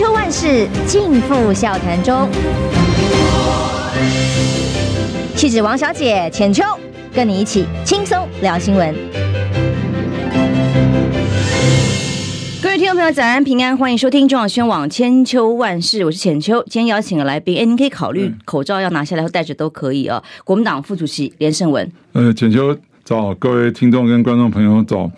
秋万事尽付笑谈中。气质王小姐浅秋，跟你一起轻松聊新闻。各位听众朋友，早安平安，欢迎收听中广宣网千秋万事，我是浅秋。今天邀请的来宾，哎，您可以考虑口罩要拿下来或戴着都可以哦。国民党副主席连胜文，呃，浅秋早，各位听众跟观众朋友早。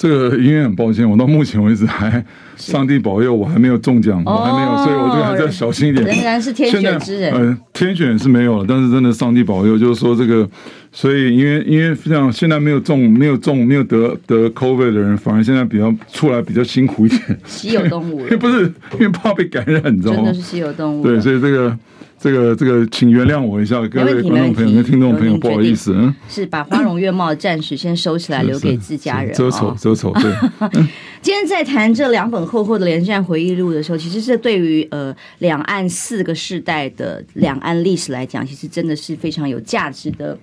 这个因为很抱歉，我到目前为止还上帝保佑我还没有中奖，我还没有，所以我这个还是要小心一点。仍然是天选之人，呃，天选是没有了，但是真的上帝保佑，就是说这个，所以因为因为像，现在没有中没有中没有得得 COVID 的人，反而现在比较出来比较辛苦一点。稀有动物，不是因为怕被感染，你知道吗？真的是稀有动物。对，所以这个。这个这个，请原谅我一下，各位观众朋友跟听众朋友，不好意思，嗯，是把花容月貌暂时先收起来，留给自家人，遮丑遮丑。对，今天在谈这两本厚厚的连战回忆录的时候，其实是对于呃两岸四个世代的两岸历史来讲，其实真的是非常有价值的。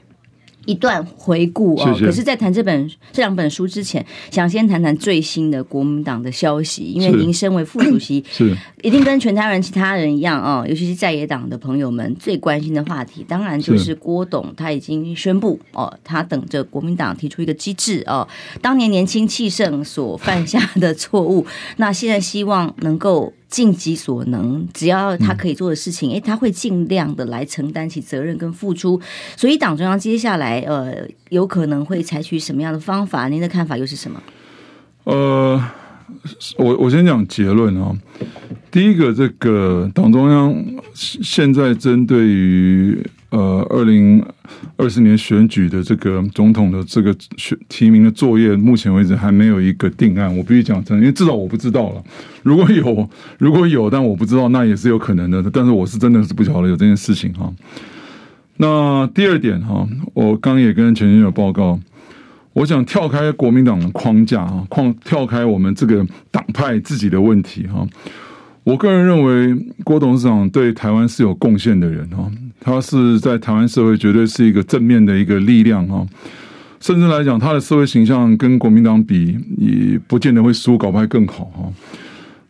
一段回顾哦，可是，在谈这本这两本书之前，想先谈谈最新的国民党的消息，因为您身为副主席，是。一定跟全台湾其他人一样哦，尤其是在野党的朋友们最关心的话题，当然就是。郭董他已经宣布哦，他等着国民党提出一个机制哦，当年年轻气盛所犯下的错误，那现在希望能够。尽己所能，只要他可以做的事情，哎、嗯，他会尽量的来承担起责任跟付出。所以党中央接下来呃，有可能会采取什么样的方法？您的看法又是什么？呃，我我先讲结论啊。第一个，这个党中央现在针对于。呃，二零二四年选举的这个总统的这个选提名的作业，目前为止还没有一个定案。我必须讲真，因为至少我不知道了。如果有，如果有，但我不知道，那也是有可能的。但是我是真的是不晓得有这件事情哈。那第二点哈，我刚也跟前女友报告，我想跳开国民党的框架啊，框跳开我们这个党派自己的问题哈。我个人认为，郭董事长对台湾是有贡献的人哈，他是在台湾社会绝对是一个正面的一个力量哈，甚至来讲，他的社会形象跟国民党比，也不见得会输，搞不好更好哈。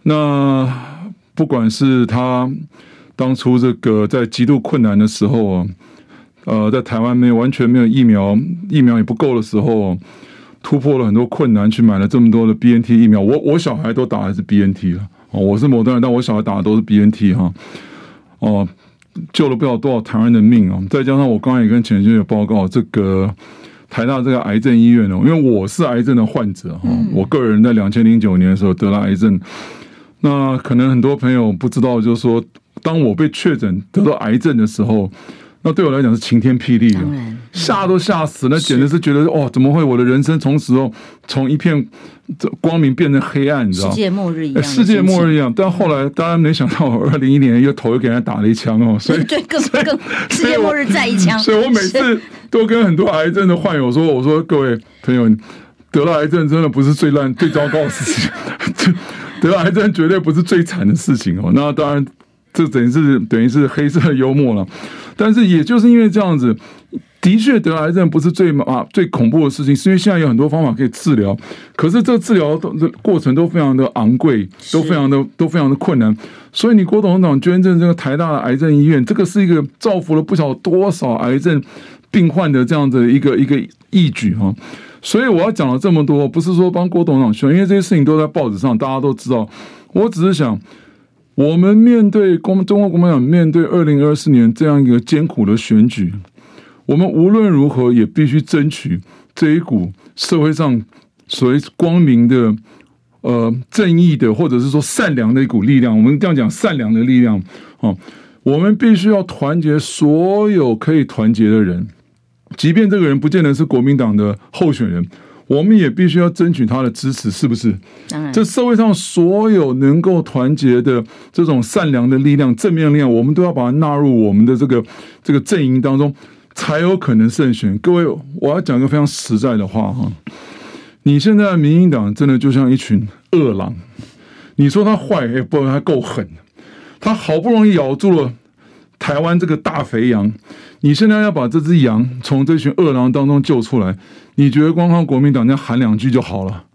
那不管是他当初这个在极度困难的时候，呃，在台湾没有完全没有疫苗，疫苗也不够的时候，突破了很多困难，去买了这么多的 BNT 疫苗，我我小孩都打的是 BNT 了。哦，我是摩登人，但我小孩打的都是 BNT 哈，哦，救了不知道多少台湾的命啊！再加上我刚才也跟前线有报告，这个台大这个癌症医院哦，因为我是癌症的患者哈，我个人在两千零九年的时候得了癌症，那可能很多朋友不知道，就是说，当我被确诊得到癌症的时候。那对我来讲是晴天霹雳，吓都吓死，那简直是觉得哦，怎么会我的人生从此后从一片光明变成黑暗，你知道吗？世界末日一样，世界末日一样。但后来当然没想到，二零一一年又头又给人家打了一枪哦，所以对更更世界末日再一枪。所以我每次都跟很多癌症的患友说：“我说各位朋友，得了癌症真的不是最烂、最糟糕的事情，得了癌症绝对不是最惨的事情哦。那当然，这等于是等于是黑色幽默了。”但是也就是因为这样子，的确得癌症不是最啊最恐怖的事情，是因为现在有很多方法可以治疗，可是这个治疗的过程都非常的昂贵，都非常的都非常的困难。所以你郭董事长捐赠这个台大的癌症医院，这个是一个造福了不晓得多少癌症病患的这样的一个一个义举哈。所以我要讲了这么多，不是说帮郭董事长宣，因为这些事情都在报纸上，大家都知道。我只是想。我们面对公中国共产党面对二零二四年这样一个艰苦的选举，我们无论如何也必须争取这一股社会上所谓光明的、呃正义的，或者是说善良的一股力量。我们这样讲善良的力量啊，我们必须要团结所有可以团结的人，即便这个人不见得是国民党的候选人。我们也必须要争取他的支持，是不是？当然，这社会上所有能够团结的这种善良的力量、正面力量，我们都要把它纳入我们的这个这个阵营当中，才有可能胜选。各位，我要讲一个非常实在的话哈，你现在民进党真的就像一群恶狼，你说他坏，也不，他够狠，他好不容易咬住了台湾这个大肥羊。你现在要把这只羊从这群恶狼当中救出来，你觉得光靠国民党这样喊两句就好了？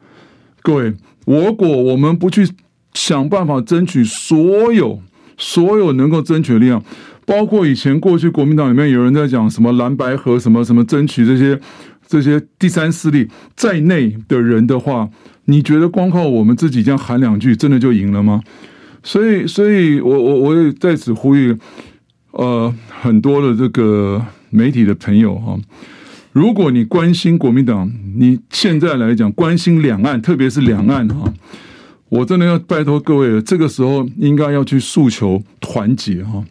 各位，如果我们不去想办法争取所有所有能够争取的力量，包括以前过去国民党里面有人在讲什么蓝白合什么什么争取这些这些第三势力在内的人的话，你觉得光靠我们自己这样喊两句，真的就赢了吗？所以，所以我我我也在此呼吁，呃，很多的这个媒体的朋友哈，如果你关心国民党，你现在来讲关心两岸，特别是两岸哈，我真的要拜托各位了，这个时候应该要去诉求团结哈。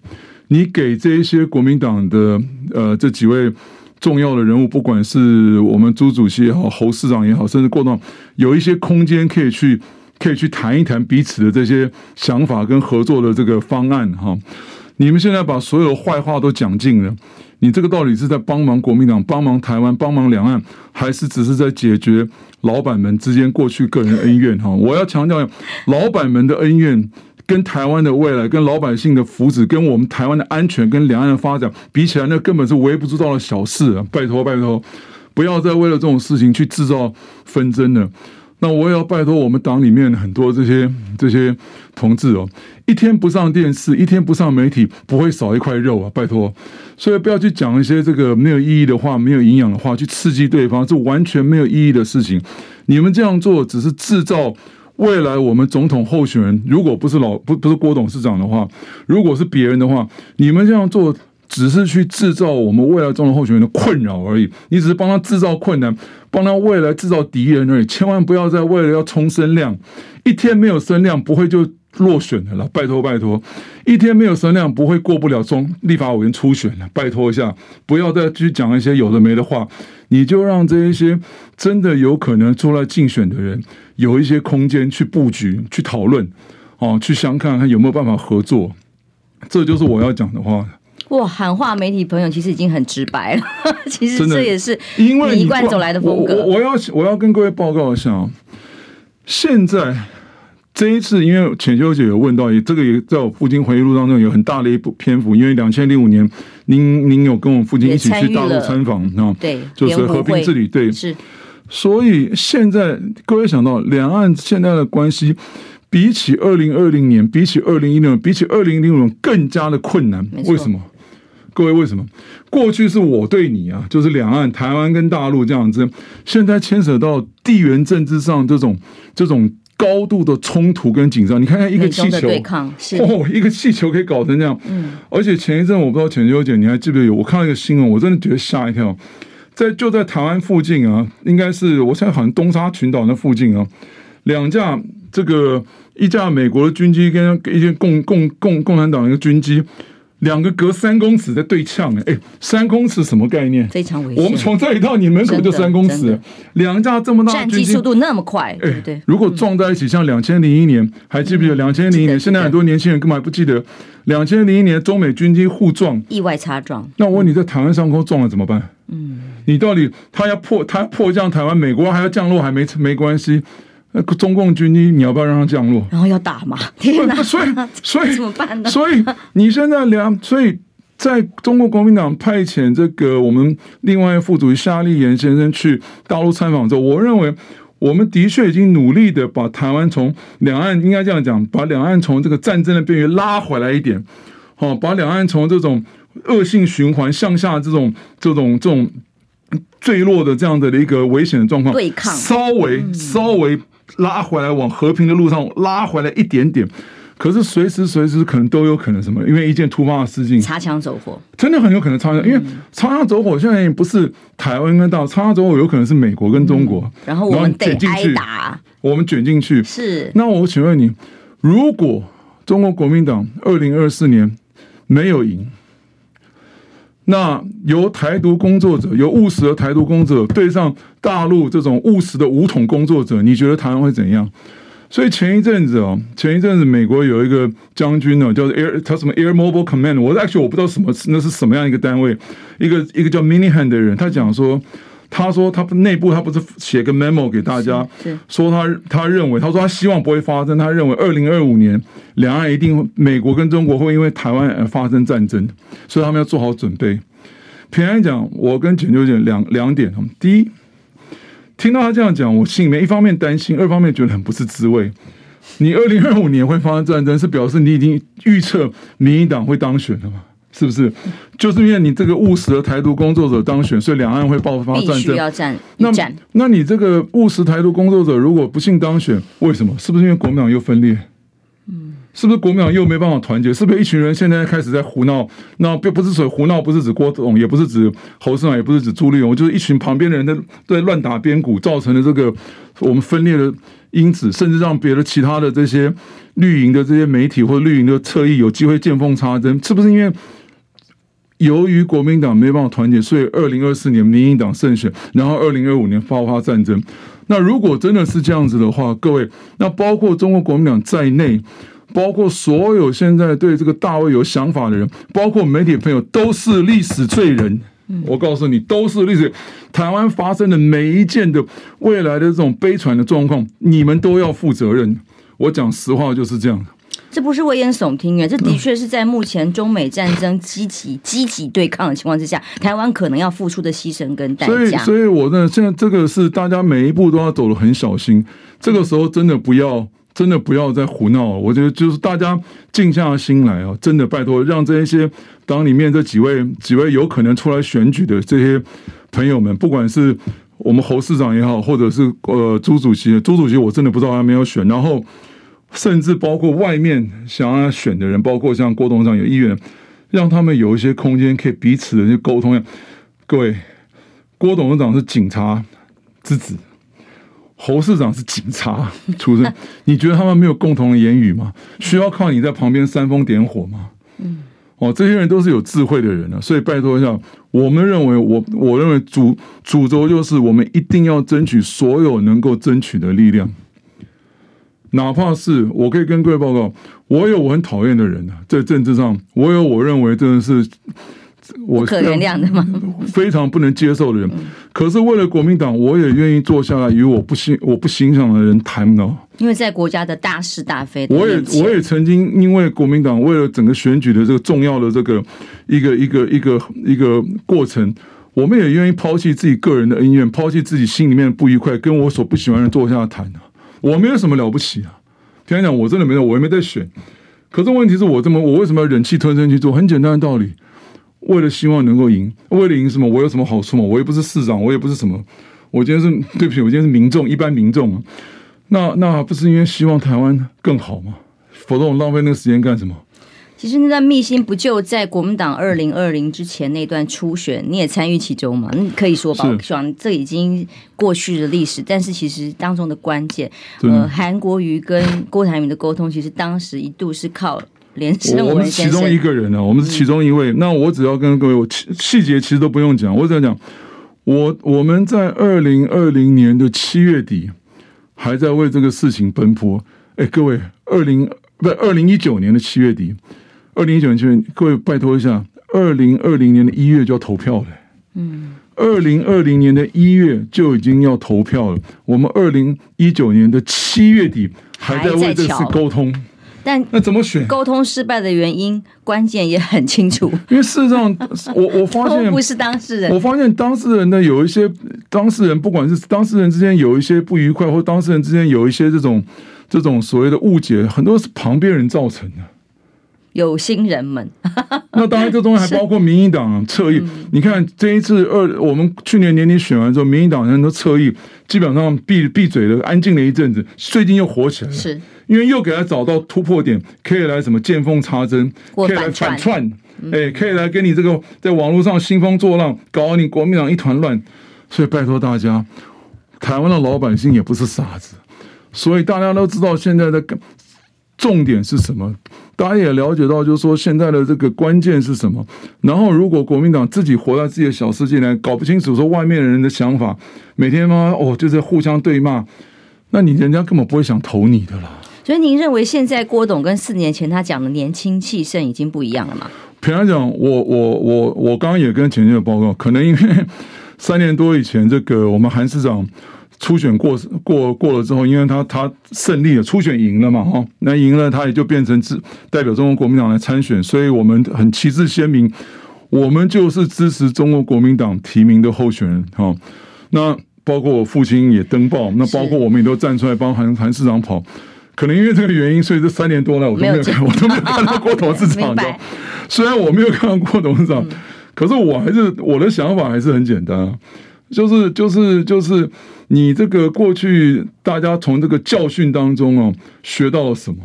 你给这一些国民党的呃这几位重要的人物，不管是我们朱主席也好，侯市长也好，甚至过到有一些空间可以去。可以去谈一谈彼此的这些想法跟合作的这个方案哈。你们现在把所有坏话都讲尽了，你这个到底是在帮忙国民党、帮忙台湾、帮忙两岸，还是只是在解决老板们之间过去个人恩怨哈？我要强调，老板们的恩怨跟台湾的未来、跟老百姓的福祉、跟我们台湾的安全、跟两岸的发展比起来，那根本是微不足道的小事啊！拜托拜托，不要再为了这种事情去制造纷争了。那我也要拜托我们党里面很多这些这些同志哦，一天不上电视，一天不上媒体，不会少一块肉啊！拜托，所以不要去讲一些这个没有意义的话、没有营养的话，去刺激对方，这完全没有意义的事情。你们这样做只是制造未来我们总统候选人，如果不是老不不是郭董事长的话，如果是别人的话，你们这样做。只是去制造我们未来总统候选人的困扰而已，你只是帮他制造困难，帮他未来制造敌人而已。千万不要再为了要冲声量，一天没有声量不会就落选的了。拜托拜托，一天没有声量不会过不了中立法委员初选了。拜托一下，不要再去讲一些有的没的话，你就让这一些真的有可能出来竞选的人有一些空间去布局、去讨论，哦，去想看看有没有办法合作。这就是我要讲的话。哇，喊话媒体朋友其实已经很直白了，其实这也是因为一贯走来的风格。我要我要跟各位报告一下，现在这一次，因为浅秋姐有问到，也这个也在我父亲回忆录当中有很大的一部篇幅，因为两千零五年您您有跟我父亲一起去大陆参访啊，对，就是和平治理，对，是。所以现在各位想到两岸现在的关系，比起二零二零年，比起二零一六年，比起二零零五年更加的困难，为什么？各位，为什么过去是我对你啊，就是两岸台湾跟大陆这样子，现在牵扯到地缘政治上这种这种高度的冲突跟紧张。你看看一个气球，哦，一个气球可以搞成这样。嗯，而且前一阵我不知道浅秋姐你还记不记得有？我看到一个新闻，我真的觉得吓一跳。在就在台湾附近啊，应该是我现在好像东沙群岛那附近啊，两架这个一架美国的军机跟一些共共共共产党的一个军机。两个隔三公尺在对呛，哎，三公尺什么概念？非常危险。我们从这里到你门口就三公尺，两架这么大，战机速度那么快，对不对？如果撞在一起，像两千零一年，还记不记得？两千零一年，现在很多年轻人根本还不记得，两千零一年中美军机互撞，意外擦撞。那我问你在台湾上空撞了怎么办？嗯，你到底他要迫他迫降台湾，美国还要降落，还没没关系。那个中共军机，你要不要让它降落？然后要打嘛？天哪！所以，所以 怎么办呢？所以你现在两，所以在中国国民党派遣这个我们另外副主席夏立言先生去大陆参访之后，我认为我们的确已经努力的把台湾从两岸应该这样讲，把两岸从这个战争的边缘拉回来一点，好，把两岸从这种恶性循环向下这种这种这种坠落的这样的一个危险的状况，对抗稍微稍微。拉回来，往和平的路上拉回来一点点，可是随时随时可能都有可能什么？因为一件突发的事情，擦枪走火，真的很有可能擦枪。因为擦枪走火现在也不是台湾跟大陆，擦枪走火有可能是美国跟中国，然后我们得挨打，我们卷进去。是。那我请问你，如果中国国民党二零二四年没有赢？那由台独工作者，由务实的台独工作者对上大陆这种务实的武统工作者，你觉得台湾会怎样？所以前一阵子哦，前一阵子美国有一个将军呢，叫做 Air，他什么 Air Mobile Command，我 actually 我不知道什么那是什么样一个单位，一个一个叫 Minihan 的人，他讲说。他说，他内部他不是写个 memo 给大家，说他他认为，他说他希望不会发生，他认为二零二五年两岸一定美国跟中国会因为台湾而发生战争，所以他们要做好准备。平安讲，我跟简秋姐两两点，第一，听到他这样讲，我心里面一方面担心，二方面觉得很不是滋味。你二零二五年会发生战争，是表示你已经预测民进党会当选了吗？是不是？就是因为你这个务实的台独工作者当选，所以两岸会爆发战争。必须要战。那那你这个务实台独工作者如果不幸当选，为什么？是不是因为国民党又分裂？嗯，是不是国民党又没办法团结？是不是一群人现在开始在胡闹？那不不是说胡闹，不是指郭董，也不是指侯市长，也不是指朱立勇，就是一群旁边的人在在乱打边鼓，造成了这个我们分裂的因子，甚至让别的其他的这些绿营的这些媒体或者绿营的侧翼有机会见缝插针，是不是因为？由于国民党没办法团结，所以二零二四年民进党胜选，然后二零二五年爆发战争。那如果真的是这样子的话，各位，那包括中国国民党在内，包括所有现在对这个大卫有想法的人，包括媒体朋友，都是历史罪人。我告诉你，都是历史。台湾发生的每一件的未来的这种悲惨的状况，你们都要负责任。我讲实话就是这样。这不是危言耸听啊，这的确是在目前中美战争积极 积极对抗的情况之下，台湾可能要付出的牺牲跟代价。所以，所以我呢，现在这个是大家每一步都要走得很小心。这个时候真的不要，真的不要再胡闹。我觉得就是大家静下心来啊，真的拜托，让这一些党里面这几位几位有可能出来选举的这些朋友们，不管是我们侯市长也好，或者是呃朱主席，朱主席我真的不知道他没有选，然后。甚至包括外面想要选的人，包括像郭董事长有意愿，让他们有一些空间可以彼此的去沟通。各位，郭董事长是警察之子，侯市长是警察出身，你觉得他们没有共同的言语吗？需要靠你在旁边煽风点火吗？嗯，哦，这些人都是有智慧的人啊，所以拜托一下，我们认为，我我认为主主轴就是我们一定要争取所有能够争取的力量。哪怕是我可以跟各位报告，我有我很讨厌的人啊，在政治上，我有我认为真的是我可原谅的吗？非常不能接受的人。可是为了国民党，我也愿意坐下来与我不欣我不欣赏的人谈呢。因为在国家的大是大非，我也我也曾经因为国民党为了整个选举的这个重要的这个一个一个一个一个过程，我们也愿意抛弃自己个人的恩怨，抛弃自己心里面的不愉快，跟我所不喜欢的人坐下来谈我没有什么了不起啊，听讲我真的没有，我也没在选。可是问题是我这么，我为什么要忍气吞声去做？很简单的道理，为了希望能够赢，为了赢什么？我有什么好处吗？我也不是市长，我也不是什么，我今天是对不起，我今天是民众，一般民众嘛。那那不是因为希望台湾更好吗？否则我浪费那个时间干什么？其实那段秘辛不就在国民党二零二零之前那段初选，你也参与其中嘛？你可以说吧，我希望这已经过去的历史。但是其实当中的关键，呃，韩国瑜跟郭台铭的沟通，其实当时一度是靠连胜文。我们是其中一个人啊，我们是其中一位。嗯、那我只要跟各位，我细细节其实都不用讲，我只要讲，我我们在二零二零年的七月底还在为这个事情奔波。哎，各位，二零不二零一九年的七月底。二零一九年，各位拜托一下，二零二零年的一月就要投票了。嗯，二零二零年的一月就已经要投票了。我们二零一九年的七月底还在为这次沟通，但那怎么选？沟通失败的原因关键也很清楚。因为事实上，我我发现 不是当事人。我发现当事人呢，有一些当事人，不管是当事人之间有一些不愉快，或当事人之间有一些这种这种所谓的误解，很多是旁边人造成的。有心人们，那当然，这东西还包括民进党侧翼。嗯、你看这一次二，我们去年年底选完之后，民进党人都侧翼基本上闭闭嘴了，安静了一阵子。最近又火起来了，是因为又给他找到突破点，可以来什么见缝插针，可以来反串，哎、可以来跟你这个在网络上兴风作浪，搞你国民党一团乱。所以拜托大家，台湾的老百姓也不是傻子，所以大家都知道现在的重点是什么。大家也了解到，就是说现在的这个关键是什么？然后，如果国民党自己活在自己的小世界里，搞不清楚说外面的人的想法，每天嘛哦，就是互相对骂，那你人家根本不会想投你的啦。所以，您认为现在郭董跟四年前他讲的年轻气盛已经不一样了吗？平常讲，我我我我刚刚也跟前面的报告，可能因为 三年多以前，这个我们韩市长。初选过过过了之后，因为他他胜利了，初选赢了嘛，哈，那赢了他也就变成支代表中国国民党来参选，所以我们很旗帜鲜明，我们就是支持中国国民党提名的候选人，哈，那包括我父亲也登报，那包括我们也都站出来帮韩韩市长跑，可能因为这个原因，所以这三年多来我都没有看，我都没有看到郭董事长的。虽然我没有看到郭董事长，可是我还是我的想法还是很简单啊，就是就是就是你这个过去大家从这个教训当中哦学到了什么？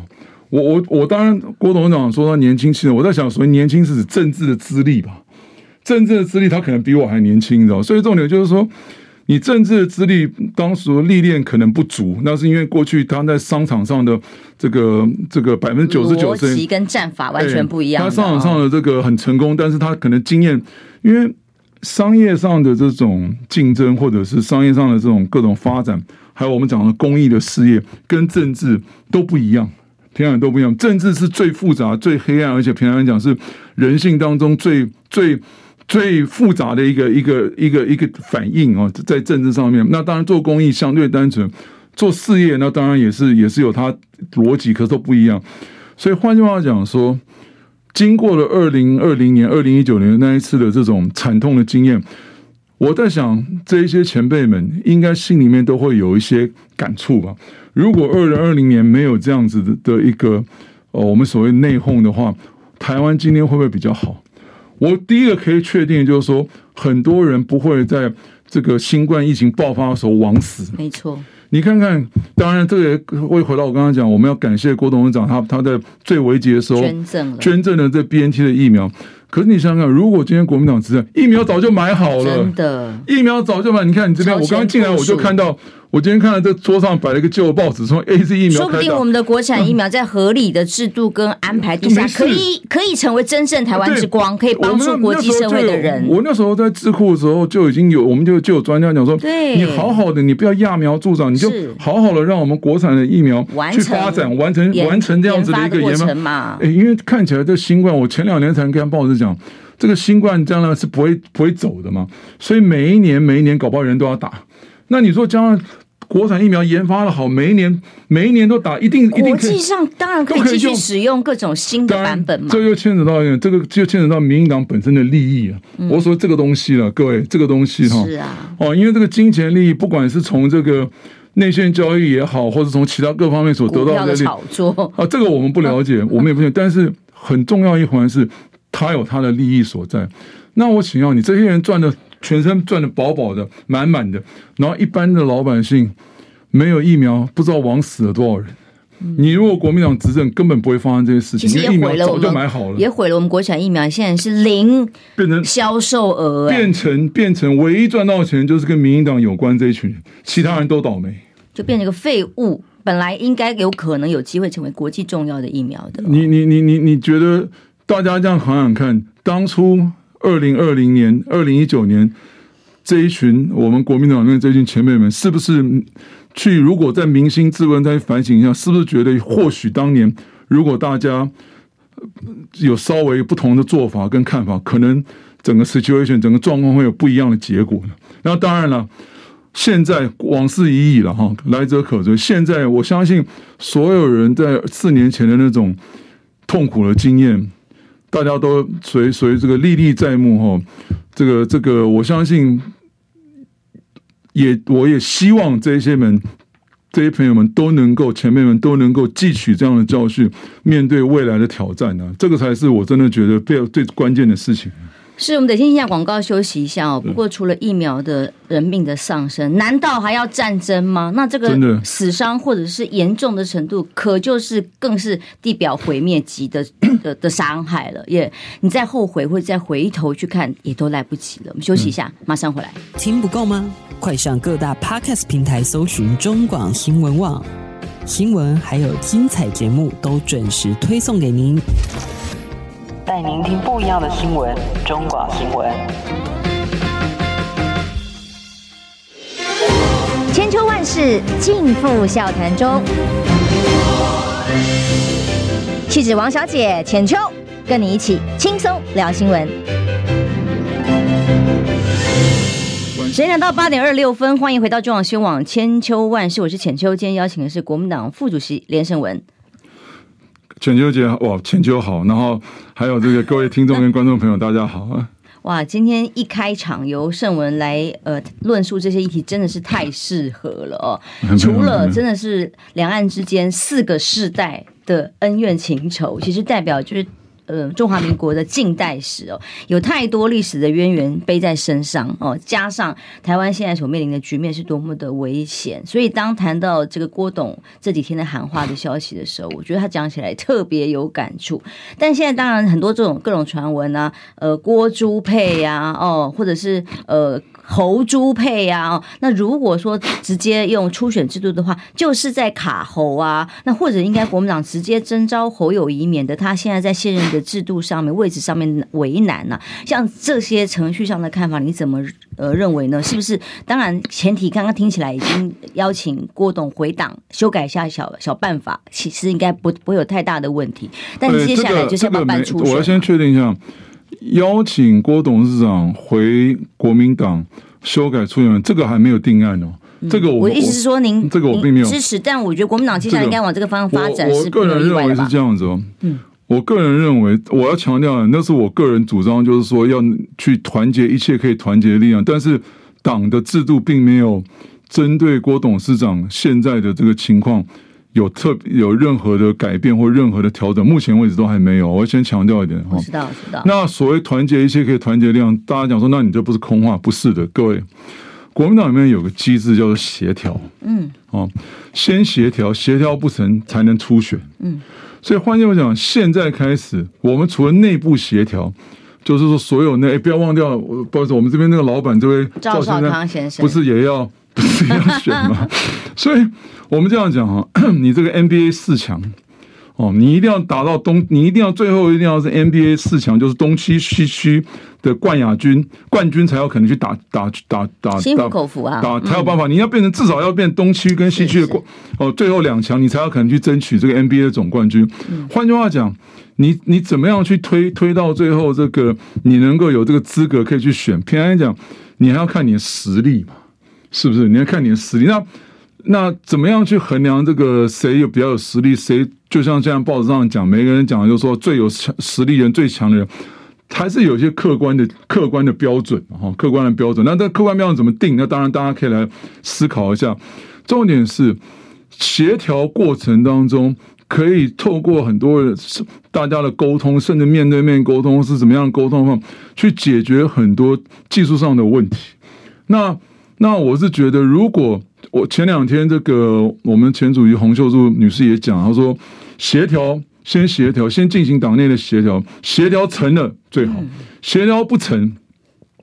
我我我当然郭董事长说他年轻气盛，我在想，所谓年轻是指政治的资历吧？政治的资历他可能比我还年轻，你知道？所以重点就是说。你政治的资历，当时历练可能不足，那是因为过去他在商场上的这个这个百分之九十九逻辑跟战法完全不一样。他商场上的这个很成功，但是他可能经验，因为商业上的这种竞争，或者是商业上的这种各种发展，还有我们讲的公益的事业，跟政治都不一样，平常都不一样。政治是最复杂、最黑暗，而且平常来讲是人性当中最最。最复杂的一个一个一个一个反应啊，在政治上面，那当然做公益相对单纯，做事业那当然也是也是有它逻辑，可是都不一样。所以换句话讲说，经过了二零二零年、二零一九年那一次的这种惨痛的经验，我在想这一些前辈们应该心里面都会有一些感触吧。如果二零二零年没有这样子的的一个呃我们所谓内讧的话，台湾今天会不会比较好？我第一个可以确定就是说，很多人不会在这个新冠疫情爆发的时候枉死。没错，你看看，当然这个也会回到我刚刚讲，我们要感谢郭董事长，他他在最危急的时候捐赠了捐赠了这 BNT 的疫苗。可是你想想看，如果今天国民党执政，疫苗早就买好了，真的，疫苗早就买。你看你这边，我刚刚进来我就看到。我今天看到这桌上摆了一个旧报纸，说 AZ 疫苗，说不定我们的国产疫苗在合理的制度跟安排底下，可以可以成为真正台湾之光，可以帮助国际社会的人。我那时候在智库的时候就已经有，我们就就有专家讲说，对，你好好的，你不要揠苗助长，你就好好的让我们国产的疫苗去发展，完成完成这样子的一个研发嘛。哎，因为看起来这新冠，我前两年才跟报纸讲，这个新冠将来是不会不会走的嘛，所以每一年每一年搞不好人都要打。那你说将来？国产疫苗研发的好，每一年每一年都打，一定一定国际上当然可以继续使用各种新的版本嘛。这又牵扯到，这个就牵扯到民进党本身的利益啊。嗯、我说这个东西了，各位，这个东西哈，是啊，哦，因为这个金钱利益，不管是从这个内线交易也好，或者从其他各方面所得到的炒作啊，这个我们不了解，我们也不晓得。但是很重要一环是，他有他的利益所在。那我请教你，这些人赚的。全身赚的饱饱的、满满的，然后一般的老百姓没有疫苗，不知道枉死了多少人。嗯、你如果国民党执政，根本不会发生这些事情，疫苗早就买好了，也毁了我们国产疫苗。现在是零变成销售额，变成变成唯一赚到钱就是跟民进党有关这一群人，其他人都倒霉，就变成一个废物。本来应该有可能有机会成为国际重要的疫苗的。你你你你你觉得大家这样想想看，当初？二零二零年、二零一九年这一群我们国民党里面这一群前辈们，是不是去？如果在扪心自问、再反省一下，是不是觉得或许当年如果大家有稍微不同的做法跟看法，可能整个 situation、整个状况会有不一样的结果呢？那当然了，现在往事已矣了哈，来者可追。现在我相信所有人在四年前的那种痛苦的经验。大家都随随这个历历在目哈，这个这个我相信，也我也希望这些们这些朋友们都能够前辈们都能够汲取这样的教训，面对未来的挑战呢，这个才是我真的觉得最最关键的事情。是我们得先下广告休息一下哦。不过除了疫苗的人命的上升，难道还要战争吗？那这个死伤或者是严重的程度，可就是更是地表毁灭级的 的的伤害了。也你再后悔或者再回头去看，也都来不及了。我们休息一下，马上回来。听不够吗？快上各大 Podcast 平台搜寻中广新闻网新闻，还有精彩节目都准时推送给您。带您听不一样的新闻，中广新闻。千秋万世尽付笑谈中。气质王小姐浅秋，跟你一起轻松聊新闻。时间到八点二十六分，欢迎回到中广新闻网千秋万世，我是浅秋。今天邀请的是国民党副主席连胜文。浅秋姐，哇，全球好，然后还有这个各位听众跟观众朋友，大家好啊！哇，今天一开场由盛文来呃论述这些议题，真的是太适合了哦。除了真的是两岸之间四个世代的恩怨情仇，其实代表就是。呃，中华民国的近代史哦，有太多历史的渊源背在身上哦，加上台湾现在所面临的局面是多么的危险，所以当谈到这个郭董这几天的喊话的消息的时候，我觉得他讲起来特别有感触。但现在当然很多这种各种传闻啊，呃，郭朱配呀，哦，或者是呃。侯朱配呀，那如果说直接用初选制度的话，就是在卡侯啊，那或者应该国民党直接征召侯友谊，免得他现在在现任的制度上面位置上面为难呢，啊？像这些程序上的看法，你怎么呃认为呢？是不是？当然前提刚刚听起来已经邀请郭董回党修改一下小小办法，其实应该不不会有太大的问题。但接下来就是要不要办初选，这个这个，我要先确定一下。邀请郭董事长回国民党修改出选，这个还没有定案哦。嗯、这个我，我意思是说您，您这个我并没有支持，但我觉得国民党接下来应该往这个方向发展。我，我个人认为是这样子哦。嗯，我个人认为，我要强调的，那是我个人主张，就是说要去团结一切可以团结的力量。但是党的制度并没有针对郭董事长现在的这个情况。有特有任何的改变或任何的调整，目前为止都还没有。我先强调一点哈，知道知道。那所谓团结一切可以团结的力量，大家讲说，那你这不是空话？不是的，各位，国民党里面有个机制叫做协调，嗯，哦，先协调，协调不成才能初选，嗯。所以换句话讲，现在开始，我们除了内部协调，就是说所有那、欸、不要忘掉，不好意思，我们这边那个老板这位赵少康先生，不是也要 不是也要选吗？所以。我们这样讲哈，你这个 NBA 四强哦，你一定要打到东，你一定要最后一定要是 NBA 四强，就是东区西区的冠亚军冠军才有可能去打打打打心服口服啊，打才有办法。你要变成至少要变东区跟西区的冠哦，最后两强你才有可能去争取这个 NBA 的总冠军。换句话讲，你你怎么样去推推到最后这个你能够有这个资格可以去选？平常来讲，你还要看你的实力嘛，是不是？你要看你的实力那。那怎么样去衡量这个谁有比较有实力？谁就像这样报纸上讲，每个人讲的就是说最有强实力人最强的人，还是有一些客观的客观的标准哈，客观的标准。那这客观标准怎么定？那当然大家可以来思考一下。重点是协调过程当中，可以透过很多大家的沟通，甚至面对面沟通是怎么样沟通的话，去解决很多技术上的问题。那那我是觉得如果。我前两天这个我们前主席洪秀柱女士也讲，她说协调先协调，先进行党内的协调，协调成了最好，协调不成，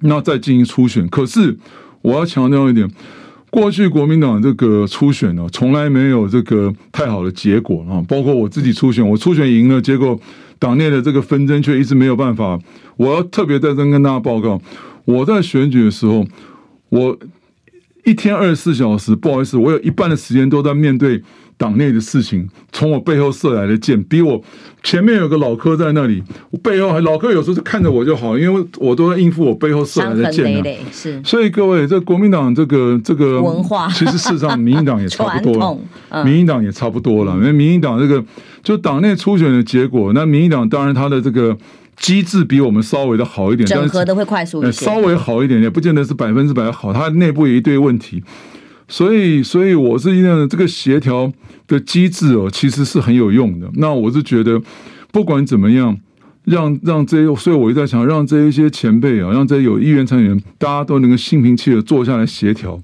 那再进行初选。可是我要强调一点，过去国民党这个初选呢，从来没有这个太好的结果啊。包括我自己初选，我初选赢了，结果党内的这个纷争却一直没有办法。我要特别在这跟大家报告，我在选举的时候，我。一天二十四小时，不好意思，我有一半的时间都在面对党内的事情。从我背后射来的箭，比我前面有个老柯在那里，我背后还老柯有时候就看着我就好，因为我都在应付我背后射来的箭。是，所以各位，这国民党这个这个文化，其实事实上民进党也差不多了，嗯、民进党也差不多了，因为民进党这个就党内初选的结果，那民进党当然他的这个。机制比我们稍微的好一点，整合的会快速一点，稍微好一点也不见得是百分之百好，它内部有一堆问题，所以，所以我是认为这个协调的机制哦，其实是很有用的。那我是觉得，不管怎么样，让让这些，所以我一直在想，让这一些前辈啊，让这些有意愿参与，大家都能够心平气和坐下来协调。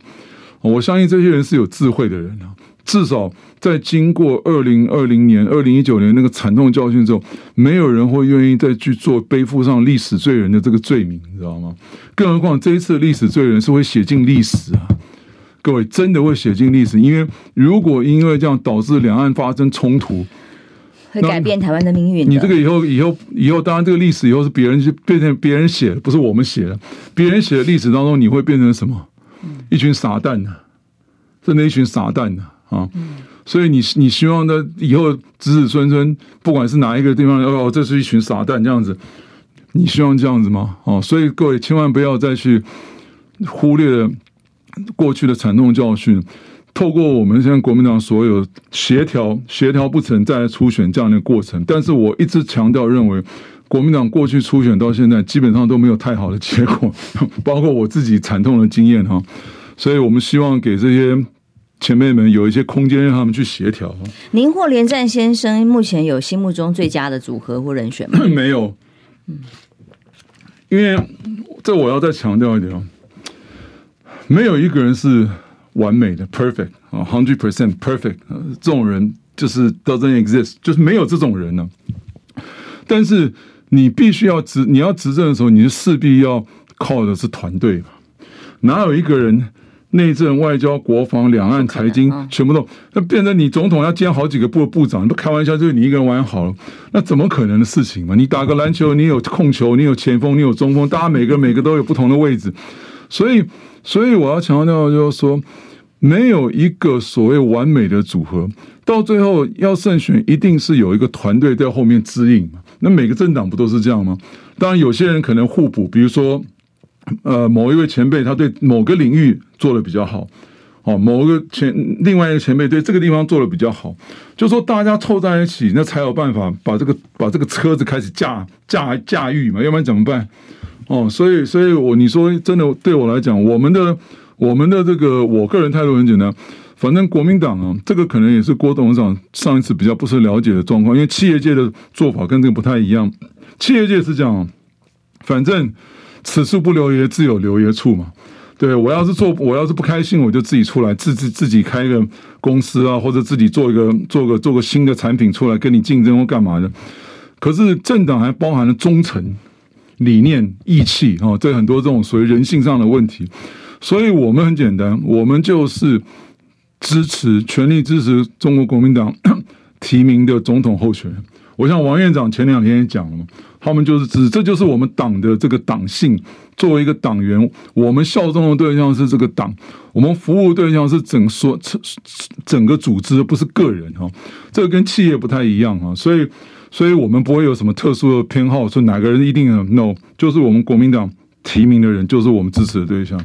我相信这些人是有智慧的人啊。至少在经过二零二零年、二零一九年那个惨痛教训之后，没有人会愿意再去做背负上历史罪人的这个罪名，你知道吗？更何况这一次的历史罪人是会写进历史啊！各位真的会写进历史，因为如果因为这样导致两岸发生冲突，会改变台湾的命运。你这个以后、以后、以后，当然这个历史以后是别人去变成别人写的，不是我们写的。别人写的历史当中，你会变成什么？一群傻蛋呢、啊？真的，一群傻蛋呢、啊？啊，所以你你希望的以后子子孙孙，不管是哪一个地方，哦，这是一群傻蛋这样子，你希望这样子吗？哦，所以各位千万不要再去忽略了过去的惨痛教训。透过我们现在国民党所有协调协调不成，再来初选这样的过程。但是我一直强调认为，国民党过去初选到现在基本上都没有太好的结果，包括我自己惨痛的经验哈。所以我们希望给这些前辈们有一些空间，让他们去协调。您或连战先生目前有心目中最佳的组合或人选吗？没有，因为这我要再强调一点哦，没有一个人是。完美的 perfect 啊，hundred percent perfect，这种人就是 doesn't exist，就是没有这种人呢。但是你必须要执，你要执政的时候，你就势必要靠的是团队嘛。哪有一个人内政、外交、国防、两岸、财经全部都，那变成你总统要兼好几个部的部长，你不开玩笑，就是你一个人玩好了，那怎么可能的事情嘛？你打个篮球，你有控球，你有前锋，你有中锋，大家每个每个都有不同的位置，所以。所以我要强调，就是说，没有一个所谓完美的组合，到最后要胜选，一定是有一个团队在后面支应嘛。那每个政党不都是这样吗？当然，有些人可能互补，比如说，呃，某一位前辈他对某个领域做得比较好，哦，某个前另外一个前辈对这个地方做得比较好，就说大家凑在一起，那才有办法把这个把这个车子开始驾驾驾驭嘛，要不然怎么办？哦，所以，所以我你说真的，对我来讲，我们的我们的这个，我个人态度很简单，反正国民党啊，这个可能也是郭董事长上一次比较不是了解的状况，因为企业界的做法跟这个不太一样。企业界是这样，反正此处不留爷，自有留爷处嘛。对，我要是做，我要是不开心，我就自己出来自自自己开一个公司啊，或者自己做一个做个做个新的产品出来跟你竞争或干嘛的。可是政党还包含了忠诚。理念、义气，啊，这很多这种属于人性上的问题，所以我们很简单，我们就是支持、全力支持中国国民党 提名的总统候选人。我像王院长前两天也讲了嘛，他们就是指，这就是我们党的这个党性。作为一个党员，我们效忠的对象是这个党，我们服务对象是整所整整个组织，不是个人哈。这个跟企业不太一样哈，所以。所以我们不会有什么特殊的偏好，说哪个人一定 no，就是我们国民党提名的人，就是我们支持的对象。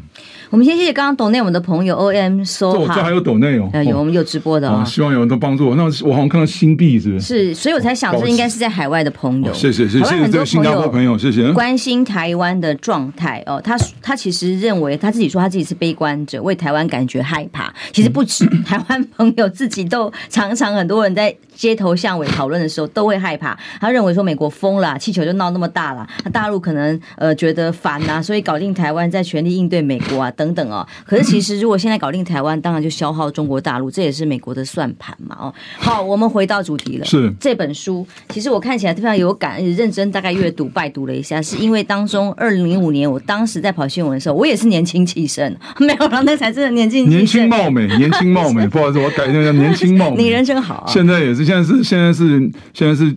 我们先谢谢刚刚抖内我们的朋友 O M So，这还有抖内哦，有我们有直播的希望有人都帮助我。那我好像看到新币是不是？是，所以我才想这应该是在海外的朋友。谢谢谢谢很多新加坡朋友，谢谢关心台湾的状态哦。他他其实认为他自己说他自己是悲观者，为台湾感觉害怕。其实不止 台湾朋友自己都常常很多人在街头巷尾讨论的时候都会害怕。他认为说美国疯了，气球就闹那么大了，那大陆可能呃觉得烦呐、啊，所以搞定台湾再全力应对美国啊等等等哦。可是。其实，如果现在搞定台湾，当然就消耗中国大陆，这也是美国的算盘嘛。哦，好，我们回到主题了。是这本书，其实我看起来非常有感，认真大概阅读、拜读了一下，是因为当中二零零五年，我当时在跑新闻的时候，我也是年轻气盛，没有了，那才真的年轻年轻貌美，年轻貌美。不好意思，我改一下，年轻貌美。你人生好啊！现在也是，现在是，现在是，现在是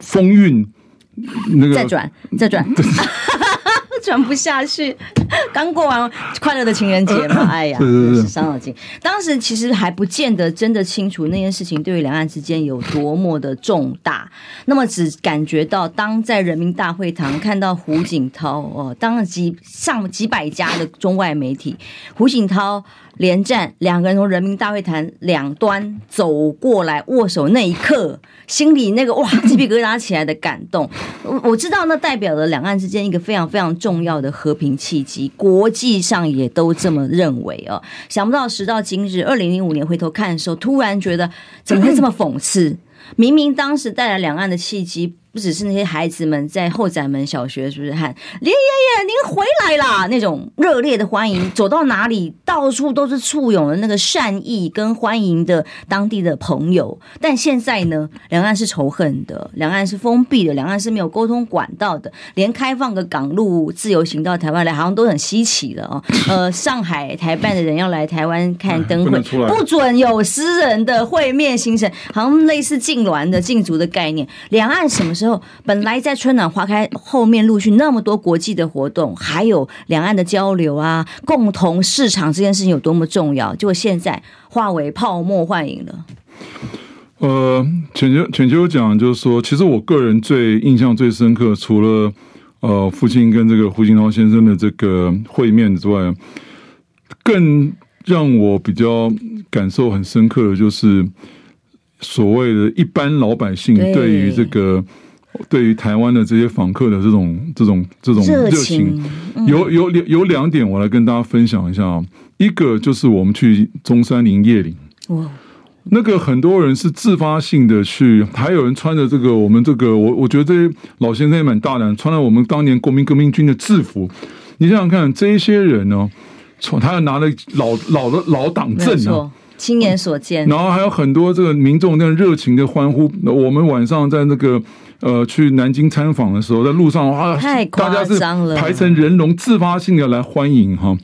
风韵那个再转再转。转不下去，刚过完快乐的情人节嘛，哎呀，伤脑筋。当时其实还不见得真的清楚那件事情对于两岸之间有多么的重大，那么只感觉到当在人民大会堂看到胡锦涛哦，当几上几百家的中外媒体，胡锦涛。连战两个人从人民大会堂两端走过来握手那一刻，心里那个哇鸡皮疙瘩起来的感动，我我知道那代表了两岸之间一个非常非常重要的和平契机，国际上也都这么认为哦。想不到时到今日，二零零五年回头看的时候，突然觉得怎么会这么讽刺？明明当时带来两岸的契机。不只是那些孩子们在后宅门小学，是不是喊“林爷爷您回来啦”那种热烈的欢迎，走到哪里到处都是簇拥的那个善意跟欢迎的当地的朋友。但现在呢，两岸是仇恨的，两岸是封闭的，两岸是没有沟通管道的，连开放个港路自由行到台湾来，好像都很稀奇了哦。呃，上海、台办的人要来台湾看灯会，不准有私人的会面行程，好像类似禁臠的禁足的概念。两岸什么？时候本来在春暖花开后面陆续那么多国际的活动，还有两岸的交流啊，共同市场这件事情有多么重要，结果现在化为泡沫幻影了。呃，浅秋浅秋讲就是说，其实我个人最印象最深刻，除了呃父亲跟这个胡锦涛先生的这个会面之外，更让我比较感受很深刻的就是所谓的一般老百姓对于这个对于台湾的这些访客的这种这种这种热情，有有有两点我来跟大家分享一下啊。一个就是我们去中山陵夜陵，哇，那个很多人是自发性的去，还有人穿着这个我们这个我我觉得这些老先生也蛮大胆，穿了我们当年国民革命军的制服。你想想看，这些人呢，从他要拿了老老的老党证啊，亲眼所见，然后还有很多这个民众那样热情的欢呼。我们晚上在那个呃去南京参访的时候，在路上哇，太夸张了，大家是排成人龙，自发性的来欢迎哈。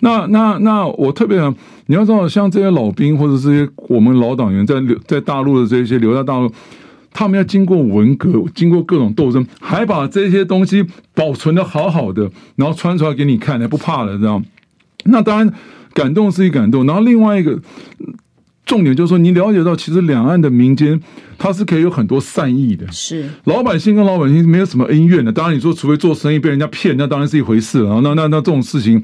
那那那我特别想，你要知道，像这些老兵或者这些我们老党员在留在大陆的这些留在大陆，他们要经过文革，经过各种斗争，还把这些东西保存的好好的，然后穿出来给你看，还不怕了，这样。那当然感动是一感动，然后另外一个。重点就是说，你了解到，其实两岸的民间，它是可以有很多善意的。是老百姓跟老百姓没有什么恩怨的。当然，你说除非做生意被人家骗，那当然是一回事了。那那那这种事情，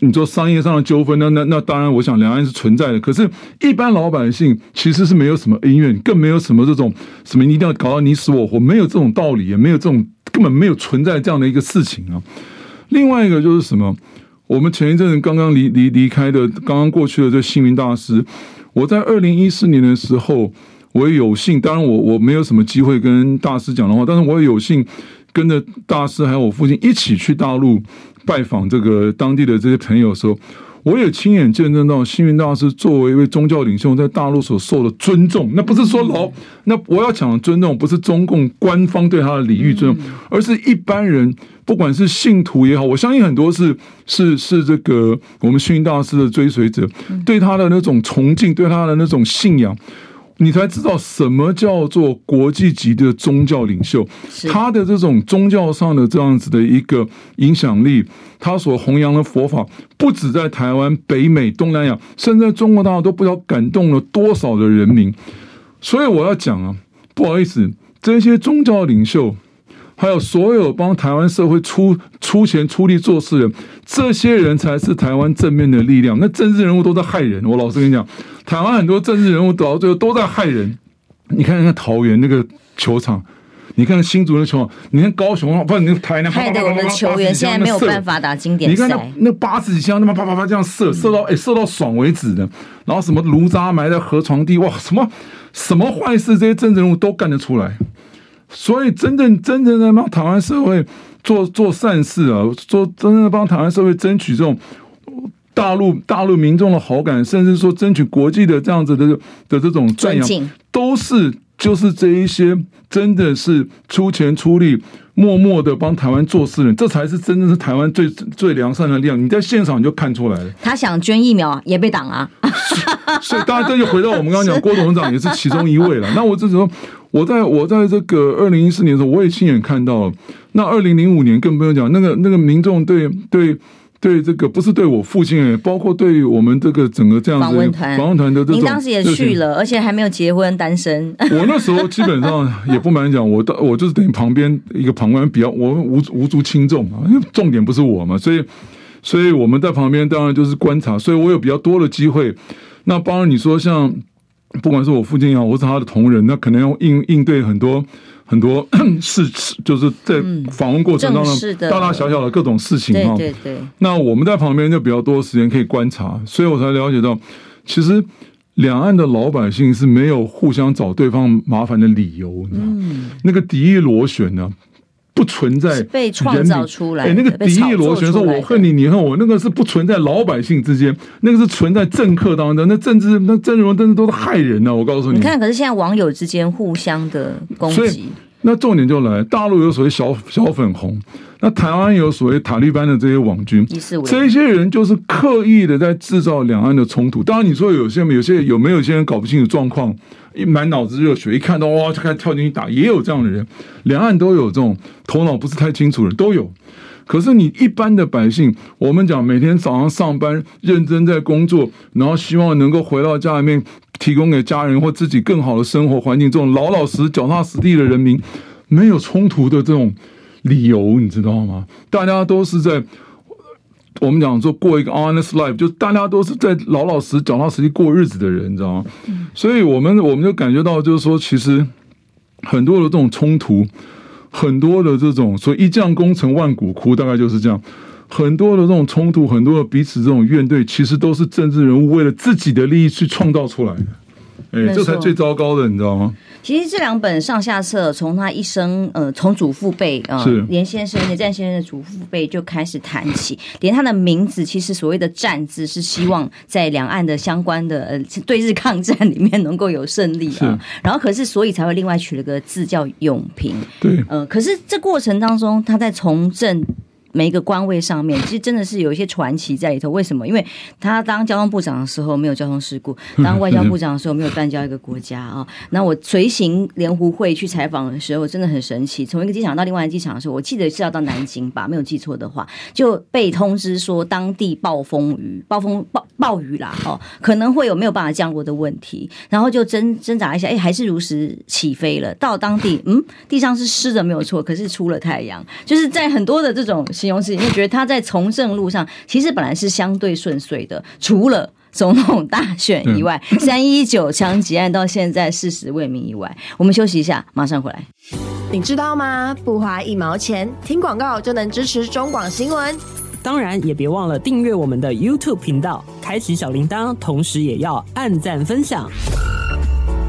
你说商业上的纠纷，那那那当然，我想两岸是存在的。可是，一般老百姓其实是没有什么恩怨，更没有什么这种什么一定要搞到你死我活，没有这种道理，也没有这种根本没有存在这样的一个事情啊。另外一个就是什么？我们前一阵子刚刚离离离开的，刚刚过去的这星云大师。我在二零一四年的时候，我也有幸，当然我我没有什么机会跟大师讲的话，但是我也有幸跟着大师还有我父亲一起去大陆拜访这个当地的这些朋友的时候，我也亲眼见证到星云大师作为一位宗教领袖在大陆所受的尊重。那不是说老，那我要讲的尊重，不是中共官方对他的礼遇尊重，而是一般人。不管是信徒也好，我相信很多是是是这个我们星云大师的追随者，对他的那种崇敬，对他的那种信仰，你才知道什么叫做国际级的宗教领袖。他的这种宗教上的这样子的一个影响力，他所弘扬的佛法，不止在台湾、北美、东南亚，甚至在中国大陆都不知道感动了多少的人民。所以我要讲啊，不好意思，这些宗教领袖。还有所有帮台湾社会出出钱出力做事的人，这些人才是台湾正面的力量。那政治人物都在害人，我老实跟你讲，台湾很多政治人物到最后都在害人。你看看桃园那个球场，你看新竹的球场，你看高雄，不是你台南，害得我们球员现在没有办法打经典赛。你看那那八十几枪，那么啪啪啪这样射，射到哎射到爽为止的。然后什么炉渣埋在河床地，哇，什么什么坏事，这些政治人物都干得出来。所以，真正真正的帮台湾社会做做善事啊，做真正的帮台湾社会争取这种大陆大陆民众的好感，甚至说争取国际的这样子的的这种赞扬，都是就是这一些真的是出钱出力。默默的帮台湾做事的人，这才是真正是台湾最最良善的力量。你在现场你就看出来了。他想捐疫苗也被挡啊，所以大家这就回到我们刚刚讲，郭董事长也是其中一位了。那我这时候，我在我在这个二零一四年的时候，我也亲眼看到了。那二零零五年更不用讲，那个那个民众对对。对这个不是对我父亲，包括对我们这个整个这样子访问团、访问团的这种，您当时也去了，而且还没有结婚，单身。我那时候基本上 也不瞒讲，我到我就是等于旁边一个旁观，比较我无无足轻重啊，因为重点不是我嘛，所以所以我们在旁边当然就是观察，所以我有比较多的机会。那当然你说像不管是我父亲也好，或是他的同仁，那可能要应应对很多。很多 事，就是在访问过程当中，大大小小的各种事情哈。对对对。那我们在旁边就比较多时间可以观察，所以我才了解到，其实两岸的老百姓是没有互相找对方麻烦的理由，你知道吗？那个敌意螺旋呢？不存在被创造出来，哎，那个敌意螺旋说“我恨你，你恨我”，那个是不存在老百姓之间，那个是存在政客当中。那政治那阵容真的都是害人呢、啊。我告诉你，你看，可是现在网友之间互相的攻击，那重点就来，大陆有所谓小小粉红，那台湾有所谓塔利班的这些网军，这些人就是刻意的在制造两岸的冲突。当然，你说有些有些有没有些人搞不清楚状况？一满脑子热血，一看到哇就开始跳进去打，也有这样的人，两岸都有这种头脑不是太清楚的人都有。可是你一般的百姓，我们讲每天早上上班认真在工作，然后希望能够回到家里面提供给家人或自己更好的生活环境，这种老老实实脚踏实地的人民，没有冲突的这种理由，你知道吗？大家都是在我们讲说过一个 honest life，就大家都是在老老实脚踏实地过日子的人，你知道吗？所以我们我们就感觉到，就是说，其实很多的这种冲突，很多的这种所以一将功成万骨枯，大概就是这样。很多的这种冲突，很多的彼此这种怨怼，其实都是政治人物为了自己的利益去创造出来的。哎，这才最糟糕的，你知道吗？其实这两本上下册，从他一生，呃，从祖父辈啊，呃、连先生、连战先生的祖父辈就开始谈起，连他的名字，其实所谓的“战”字，是希望在两岸的相关的呃对日抗战里面能够有胜利啊。然后，可是所以才会另外取了个字叫永平。对，呃，可是这过程当中，他在从政。每一个官位上面，其实真的是有一些传奇在里头。为什么？因为他当交通部长的时候没有交通事故，当外交部长的时候没有断交一个国家啊。那我随行联湖会去采访的时候，真的很神奇。从一个机场到另外一个机场的时候，我记得是要到南京吧，没有记错的话，就被通知说当地暴风雨、暴风暴暴雨啦，哦，可能会有没有办法降落的问题。然后就挣挣扎一下，哎，还是如实起飞了。到当地，嗯，地上是湿的没有错，可是出了太阳，就是在很多的这种。形容词，你会觉得他在从政路上其实本来是相对顺遂的，除了总统大选以外，三一九枪击案到现在事实未明以外，我们休息一下，马上回来。你知道吗？不花一毛钱，听广告就能支持中广新闻。当然，也别忘了订阅我们的 YouTube 频道，开启小铃铛，同时也要按赞分享，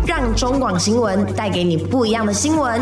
让中广新闻带给你不一样的新闻。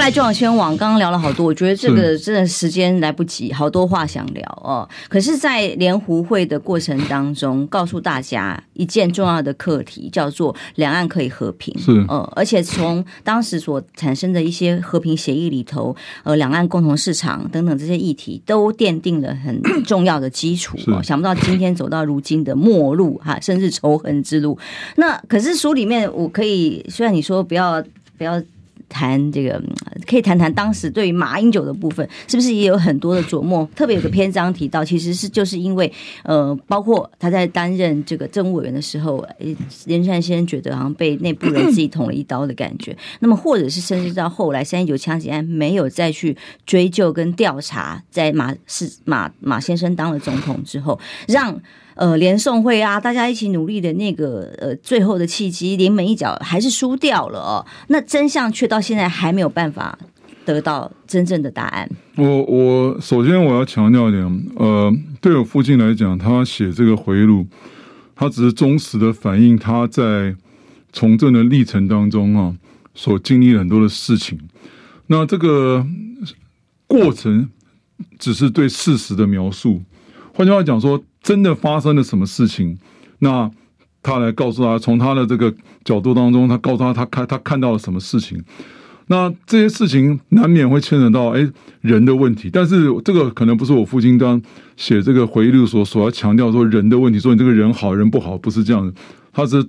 后来中广新闻网刚刚聊了好多，我觉得这个真的时间来不及，好多话想聊哦。可是，在联湖会的过程当中，告诉大家一件重要的课题，叫做两岸可以和平。是，呃，而且从当时所产生的一些和平协议里头，呃，两岸共同市场等等这些议题，都奠定了很重要的基础。哦，想不到今天走到如今的末路哈，甚至仇恨之路。那可是书里面，我可以虽然你说不要不要。谈这个，可以谈谈当时对于马英九的部分，是不是也有很多的琢磨？特别有个篇章提到，其实是就是因为，呃，包括他在担任这个政务委员的时候，连战先生觉得好像被内部人自己捅了一刀的感觉。那么，或者是甚至到后来三一九枪击案没有再去追究跟调查，在马是马马先生当了总统之后，让。呃，连宋会啊，大家一起努力的那个呃，最后的契机，临门一脚还是输掉了哦。那真相却到现在还没有办法得到真正的答案。我我首先我要强调一点，呃，对我父亲来讲，他写这个回忆录，他只是忠实的反映他在从政的历程当中啊，所经历很多的事情。那这个过程只是对事实的描述。换句话讲说。真的发生了什么事情？那他来告诉他，从他的这个角度当中，他告诉他他看他看到了什么事情。那这些事情难免会牵扯到哎人的问题，但是这个可能不是我父亲当写这个回忆录所所要强调说人的问题，说你这个人好人不好，不是这样的。他是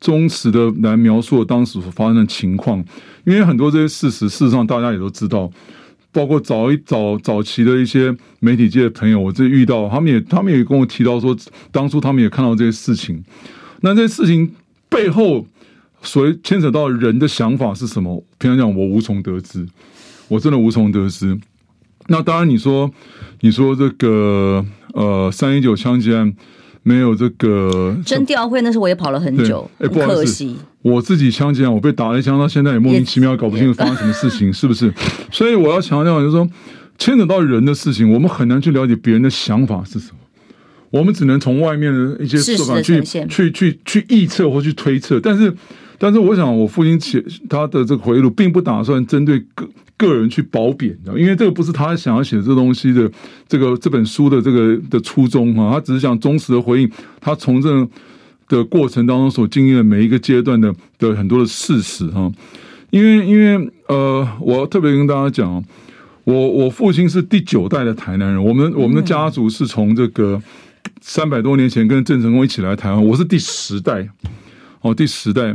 忠实的来描述了当时所发生的情况，因为很多这些事实，事实上大家也都知道。包括早一早早期的一些媒体界的朋友，我这遇到，他们也他们也跟我提到说，当初他们也看到这些事情。那这些事情背后所牵扯到人的想法是什么？平常讲，我无从得知，我真的无从得知。那当然，你说你说这个呃三一九枪击案。没有这个真调会，那时候我也跑了很久，哎，不可惜，我自己枪击案，我被打了一枪，到现在也莫名其妙搞不清楚发生什么事情，是不是？所以我要强调，就是说，牵扯到人的事情，我们很难去了解别人的想法是什么，我们只能从外面的一些说法去去去去臆测或去推测，但是。但是我想，我父亲写他的这个回忆录，并不打算针对个个人去褒贬的，因为这个不是他想要写这东西的这个这本书的这个的初衷哈，他只是想忠实的回应他从政的过程当中所经历的每一个阶段的的很多的事实哈。因为因为呃，我特别跟大家讲，我我父亲是第九代的台南人，我们我们的家族是从这个三百多年前跟郑成功一起来台湾，我是第十代，哦，第十代。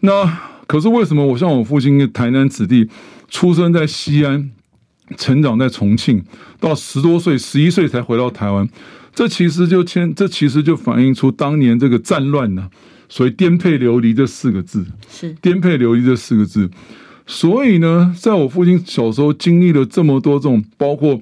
那可是为什么我像我父亲台南子弟，出生在西安，成长在重庆，到十多岁、十一岁才回到台湾。这其实就牵，这其实就反映出当年这个战乱呢、啊，所以颠沛流离这四个字，是颠沛流离这四个字。所以呢，在我父亲小时候经历了这么多这种，包括。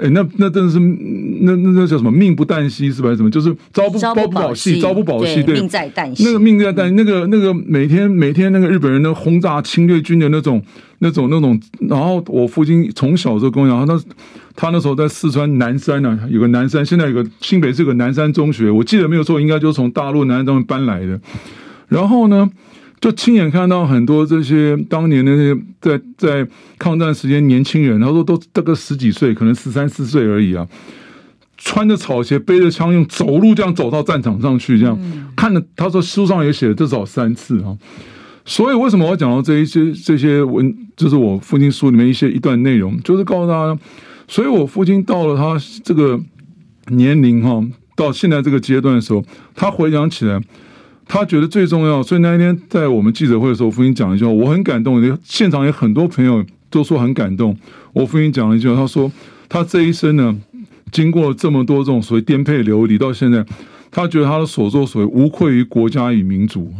哎，那那真的是那那那叫什么命不旦夕是吧？什么就是朝不朝不保夕，朝不保夕，对，命在旦夕。那个命在旦，那个那个每天每天那个日本人的轰炸侵略军的那种那种那种，然后我父亲从小就跟我讲，他他那时候在四川南山呢、啊，有个南山，现在有个新北市有个南山中学，我记得没有错，应该就是从大陆南山中学搬来的。然后呢？就亲眼看到很多这些当年的那些在在抗战时间年轻人，他说都大概十几岁，可能十三四岁而已啊，穿着草鞋，背着枪，用走路这样走到战场上去，这样看着。他说书上也写了至少三次啊。所以为什么我讲到这一些这些文，就是我父亲书里面一些一段内容，就是告诉大家，所以我父亲到了他这个年龄哈，到现在这个阶段的时候，他回想起来。他觉得最重要，所以那一天在我们记者会的时候，我父亲讲一句话，我很感动。现场有很多朋友都说很感动。我父亲讲了一句话，他说他这一生呢，经过这么多这种所谓颠沛流离，到现在，他觉得他的所作所为无愧于国家与民族，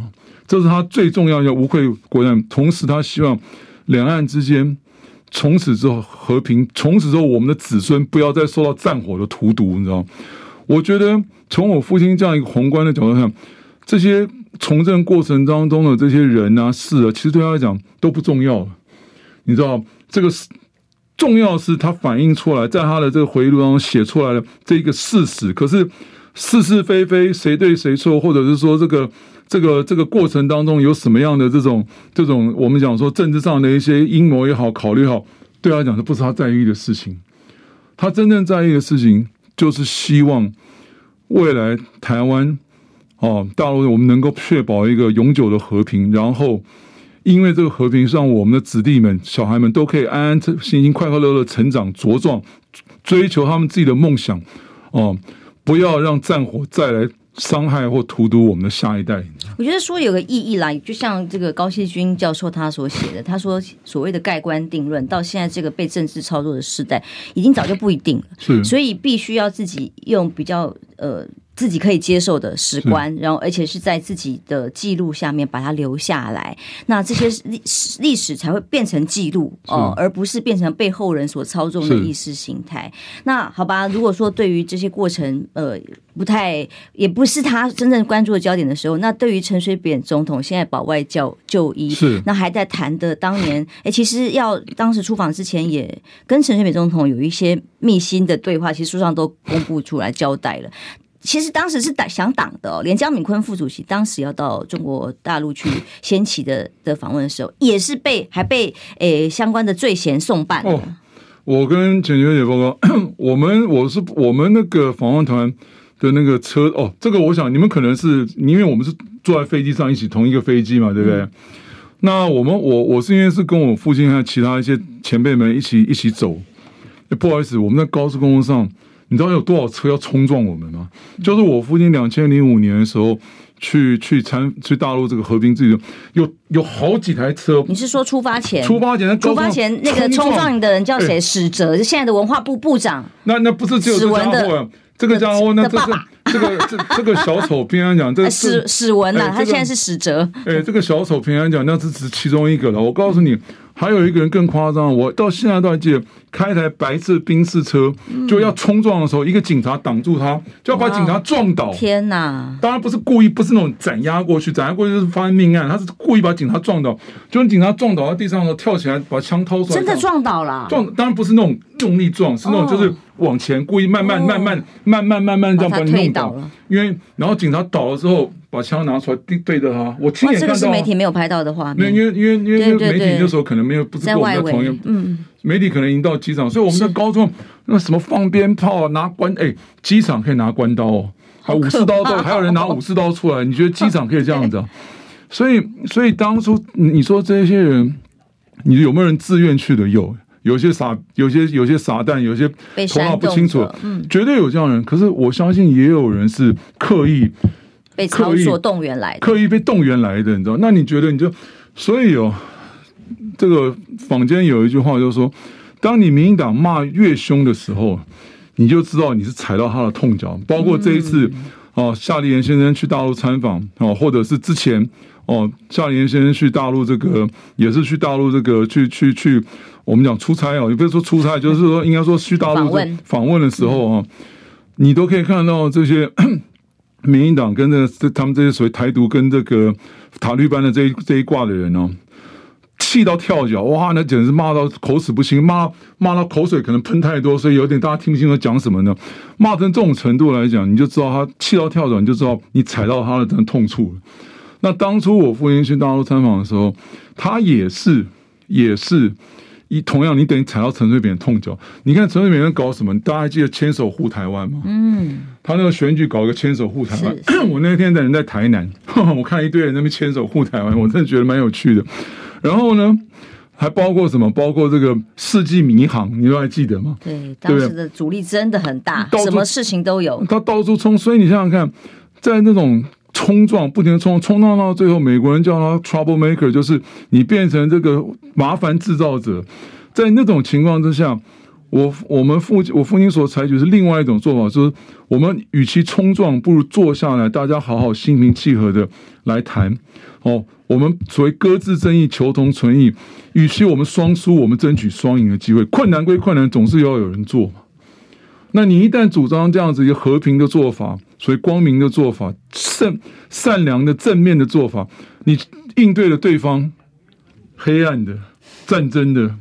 这是他最重要要无愧于国家。同时，他希望两岸之间从此之后和平，从此之后我们的子孙不要再受到战火的荼毒，你知道？我觉得从我父亲这样一个宏观的角度上。这些从政过程当中的这些人啊、事啊，其实对他来讲都不重要。你知道，这个是重要是他反映出来，在他的这个回忆录当中写出来的这个事实。可是是是非非，谁对谁错，或者是说这个这个这个过程当中有什么样的这种这种我们讲说政治上的一些阴谋也好，考虑也好，对他来讲这不是他在意的事情。他真正在意的事情就是希望未来台湾。哦，大陆我们能够确保一个永久的和平，然后因为这个和平，让我们的子弟们、小孩们都可以安安心心、快快乐乐成长茁壮，追求他们自己的梦想。哦，不要让战火再来伤害或荼毒我们的下一代。我觉得说有个意义啦，就像这个高希军教授他所写的，他说所谓的盖棺定论，到现在这个被政治操作的时代，已经早就不一定了。是，所以必须要自己用比较呃。自己可以接受的史观，然后而且是在自己的记录下面把它留下来，那这些 历史历史才会变成记录哦，而不是变成被后人所操纵的意识形态。那好吧，如果说对于这些过程，呃，不太也不是他真正关注的焦点的时候，那对于陈水扁总统现在保外教就医，是。那还在谈的当年，哎，其实要当时出访之前也跟陈水扁总统有一些密心的对话，其实书上都公布出来交代了。其实当时是挡想挡的哦，连江敏坤副主席当时要到中国大陆去掀起的的访问的时候，也是被还被诶相关的罪嫌送办。哦，我跟简小姐报告，我们我是我们那个访问团的那个车哦，这个我想你们可能是因为我们是坐在飞机上一起同一个飞机嘛，对不对？嗯、那我们我我是因为是跟我父亲还有其他一些前辈们一起一起走，不好意思，我们在高速公路上。你知道有多少车要冲撞我们吗？就是我父亲两千零五年的时候去去参去大陆这个和平之旅，有有好几台车。你是说出发前？出发前，出发前那个冲撞你的人叫谁？史哲，就现在的文化部部长。那那不是只有这家伙，这个家伙，那这个这个这这个小丑，平安讲 这个史史文呐，他现在是史哲。哎，这个小丑平安讲，那只是其中一个了。我告诉你。还有一个人更夸张，我到现在都还记得，开一台白色宾士车就要冲撞的时候，一个警察挡住他，就要把警察撞倒。天哪！当然不是故意，不是那种斩压过去，斩压过去就是发生命案，他是故意把警察撞倒。就警察撞倒在地上的时候，跳起来把枪掏出来，真的撞倒了。撞当然不是那种用力撞，是那种就是往前故意慢慢慢慢慢慢慢慢这样把你弄倒。因为然后警察倒了之后。把枪拿出来对对着他，我亲眼看到。这个是媒体没有拍到的画面。因为因为因为因为媒体那时候可能没有不是跟我们在同一，嗯，媒体可能已经到机场，所以我们在高中那什么放鞭炮、拿关哎，机场可以拿关刀哦，还武士刀都还有人拿武士刀出来，你觉得机场可以这样子啊？所以所以当初你说这些人，你有没有人自愿去的？有，有些傻，有些有些傻蛋，有些头脑不清楚，嗯，绝对有这样的人。可是我相信也有人是刻意。被操作动员来的，刻意被动员来的，你知道？那你觉得你就所以哦，这个坊间有一句话就是说，当你民进党骂越凶的时候，你就知道你是踩到他的痛脚。包括这一次，哦、嗯，夏立言先生去大陆参访，哦，或者是之前，哦，夏立言先生去大陆这个也是去大陆这个去去去，我们讲出差哦，也不是说出差，就是说应该说去大陆访问的时候啊，你都可以看到这些。民进党跟这这他们这些所谓台独跟这个塔利班的这一这一挂的人哦，气到跳脚，哇，那简直是骂到口齿不清，骂骂到口水可能喷太多，所以有点大家听不清楚讲什么呢？骂成这种程度来讲，你就知道他气到跳脚，你就知道你踩到他的痛处了。那当初我父亲去大陆参访的时候，他也是也是。一同样，你等于踩到陈水扁的痛脚。你看陈水扁在搞什么？大家还记得牵手护台湾吗？嗯，他那个选举搞个牵手护台湾。我那天在人在台南，我看一堆人在那边牵手护台湾，我真的觉得蛮有趣的。然后呢，还包括什么？包括这个世纪民航，你都还记得吗？对，当时的阻力真的很大，什么事情都有。他到处冲，所以你想想看，在那种。冲撞，不停的冲，冲撞到最后，美国人叫他 trouble maker，就是你变成这个麻烦制造者。在那种情况之下，我我们父我父亲所采取是另外一种做法，就是我们与其冲撞，不如坐下来，大家好好心平气和的来谈。哦，我们所谓搁置争议，求同存异。与其我们双输，我们争取双赢的机会。困难归困难，总是要有人做嘛。那你一旦主张这样子一个和平的做法，所以光明的做法、善善良的正面的做法，你应对了对方黑暗的战争的，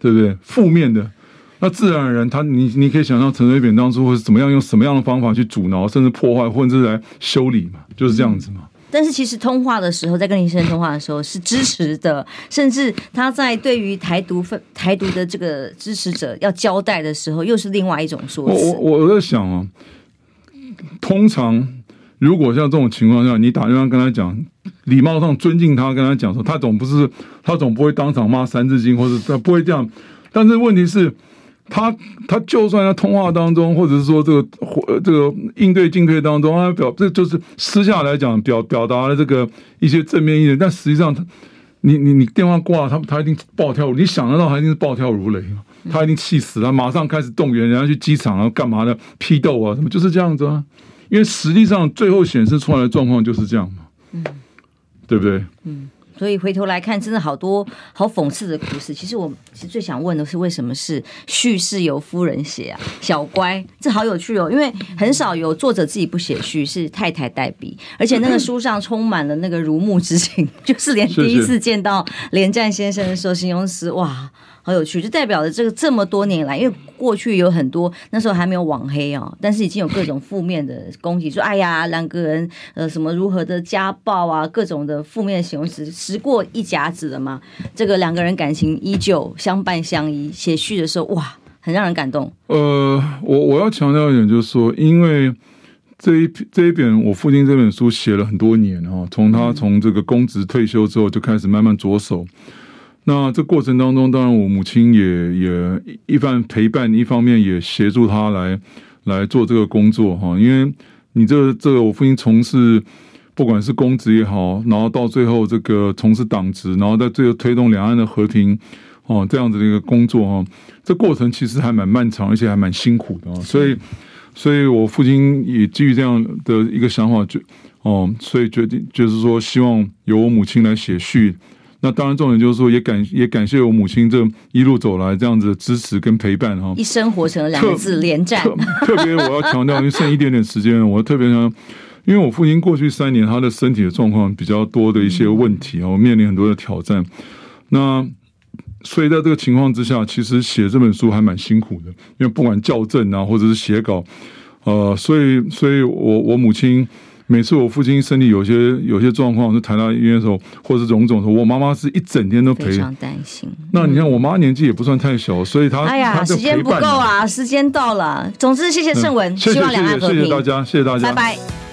对不对？负面的，那自然而然他，他你你可以想象陈水扁当初会是怎么样用什么样的方法去阻挠，甚至破坏，或者是来修理嘛，就是这样子嘛。但是其实通话的时候，在跟林先生通话的时候是支持的，甚至他在对于台独分台独的这个支持者要交代的时候，又是另外一种说辞。我我我在想啊，通常如果像这种情况下，你打电话跟他讲，礼貌上尊敬他，跟他讲说，他总不是他总不会当场骂三字经，或者他不会这样。但是问题是。他他就算在通话当中，或者是说这个这个应对进退当中，他表这就是私下来讲表表达了这个一些正面意见，但实际上他你你你电话挂了，他他一定暴跳，你想得到他一定是暴跳如雷，他一定气死了，马上开始动员人家去机场啊，干嘛的批斗啊什么，就是这样子啊，因为实际上最后显示出来的状况就是这样嘛，嗯，对不对？嗯。所以回头来看，真的好多好讽刺的故事。其实我其实最想问的是，为什么是序是由夫人写啊？小乖，这好有趣哦，因为很少有作者自己不写序，是太太代笔，而且那个书上充满了那个如沐之情，就是连第一次见到连战先生的时候，形容词哇。好有趣，就代表着这个这么多年来，因为过去有很多那时候还没有网黑哦，但是已经有各种负面的攻击，说哎呀两个人呃什么如何的家暴啊，各种的负面的形容词，时过一甲子了嘛。这个两个人感情依旧相伴相依，写序的时候哇，很让人感动。呃，我我要强调一点，就是说，因为这一这一本我父亲这本书写了很多年哈，从他从这个公职退休之后就开始慢慢着手。那这过程当中，当然我母亲也也一方陪伴，一方面也协助他来来做这个工作哈。因为你这个、这个我父亲从事不管是公职也好，然后到最后这个从事党职，然后在最后推动两岸的和平哦这样子的一个工作哈，这过程其实还蛮漫长，而且还蛮辛苦的。所以，所以我父亲也基于这样的一个想法，就哦，所以决定就是说，希望由我母亲来写序。那当然，重点就是说，也感也感谢我母亲这一路走来这样子的支持跟陪伴哈。一生活成了两个字连战。特别我要强调，因为剩一点点时间，我特别想，因为我父亲过去三年他的身体的状况比较多的一些问题啊，我面临很多的挑战。那所以在这个情况之下，其实写这本书还蛮辛苦的，因为不管校正啊，或者是写稿，呃，所以，所以我我母亲。每次我父亲身体有些有些状况，就谈到医院的时候，或者是种种的时候，我妈妈是一整天都陪，非常担心。那你看，我妈年纪也不算太小，所以她哎呀，时间不够啊，时间到了。总之，谢谢盛文，希望两岸和平。谢谢大家，谢谢大家，拜拜。